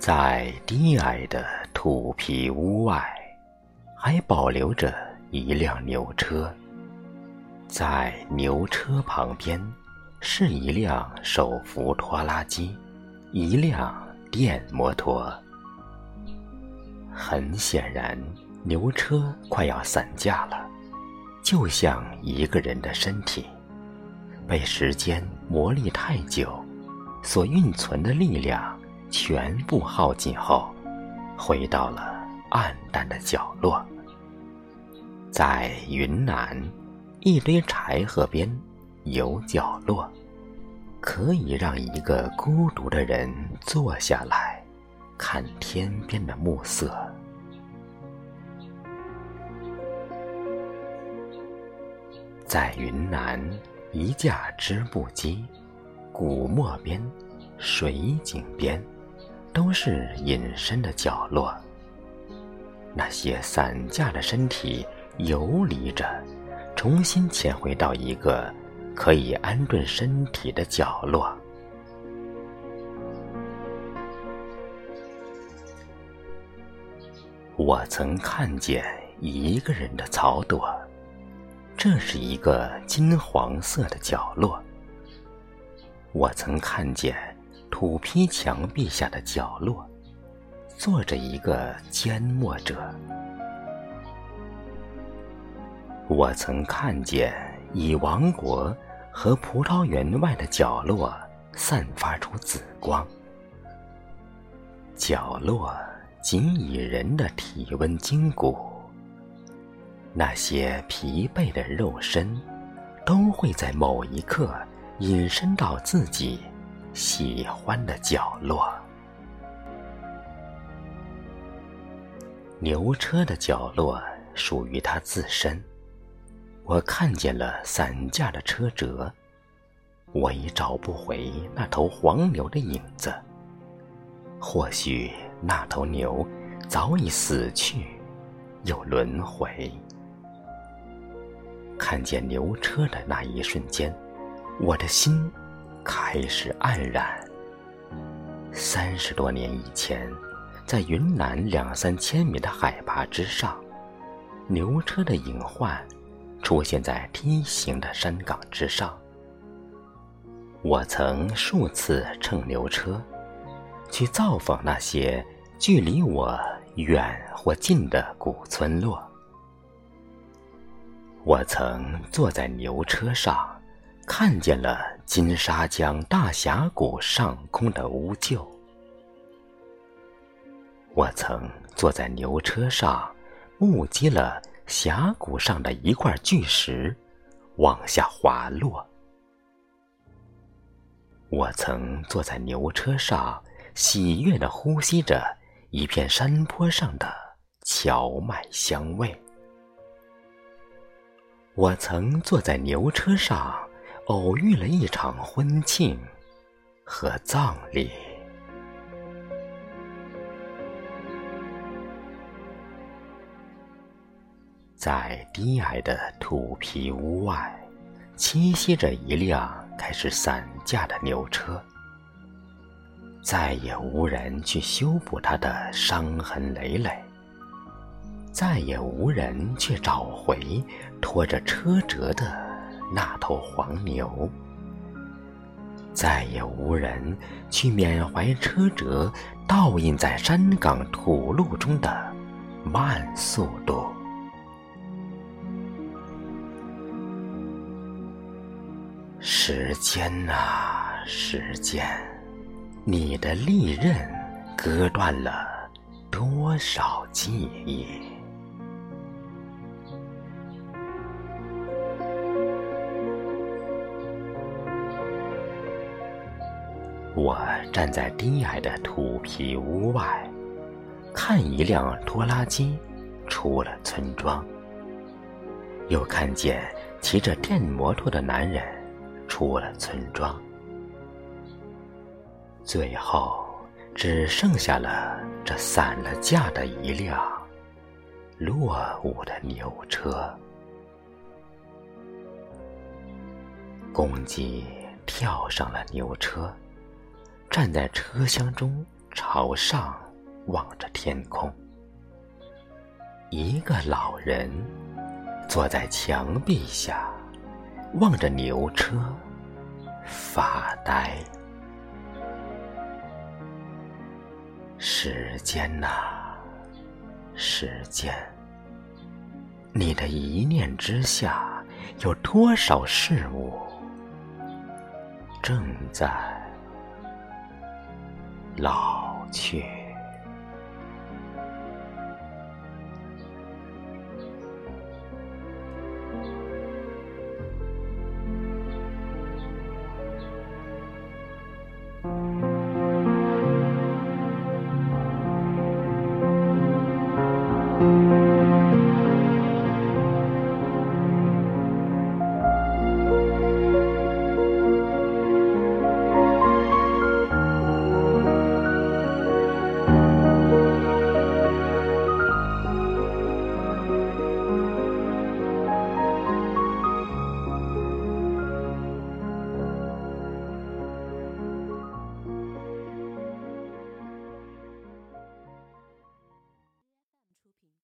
在低矮的土皮屋外，还保留着一辆牛车。在牛车旁边，是一辆手扶拖拉机，一辆电摩托。很显然，牛车快要散架了，就像一个人的身体，被时间磨砺太久，所蕴存的力量。全部耗尽后，回到了暗淡的角落。在云南，一堆柴禾边有角落，可以让一个孤独的人坐下来，看天边的暮色。在云南，一架织布机，古墨边，水井边。都是隐身的角落。那些散架的身体游离着，重新潜回到一个可以安顿身体的角落。我曾看见一个人的草垛，这是一个金黄色的角落。我曾看见。土坯墙壁下的角落，坐着一个缄默者。我曾看见以王国和葡萄园外的角落散发出紫光。角落仅以人的体温筋骨，那些疲惫的肉身，都会在某一刻隐身到自己。喜欢的角落，牛车的角落属于他自身。我看见了散架的车辙，我已找不回那头黄牛的影子。或许那头牛早已死去，又轮回。看见牛车的那一瞬间，我的心。开始黯然。三十多年以前，在云南两三千米的海拔之上，牛车的隐患出现在梯形的山岗之上。我曾数次乘牛车去造访那些距离我远或近的古村落。我曾坐在牛车上。看见了金沙江大峡谷上空的乌桕，我曾坐在牛车上，目击了峡谷上的一块巨石往下滑落。我曾坐在牛车上，喜悦地呼吸着一片山坡上的荞麦香味。我曾坐在牛车上。偶遇了一场婚庆和葬礼，在低矮的土皮屋外，栖息着一辆开始散架的牛车。再也无人去修补它的伤痕累累，再也无人去找回拖着车辙的。那头黄牛，再也无人去缅怀车辙倒映在山岗土路中的慢速度。时间啊，时间，你的利刃割断了多少记忆？我站在低矮的土皮屋外，看一辆拖拉机出了村庄，又看见骑着电摩托的男人出了村庄，最后只剩下了这散了架的一辆落伍的牛车。公鸡跳上了牛车。站在车厢中，朝上望着天空。一个老人坐在墙壁下，望着牛车发呆。时间呐，时间，你的一念之下，有多少事物正在老去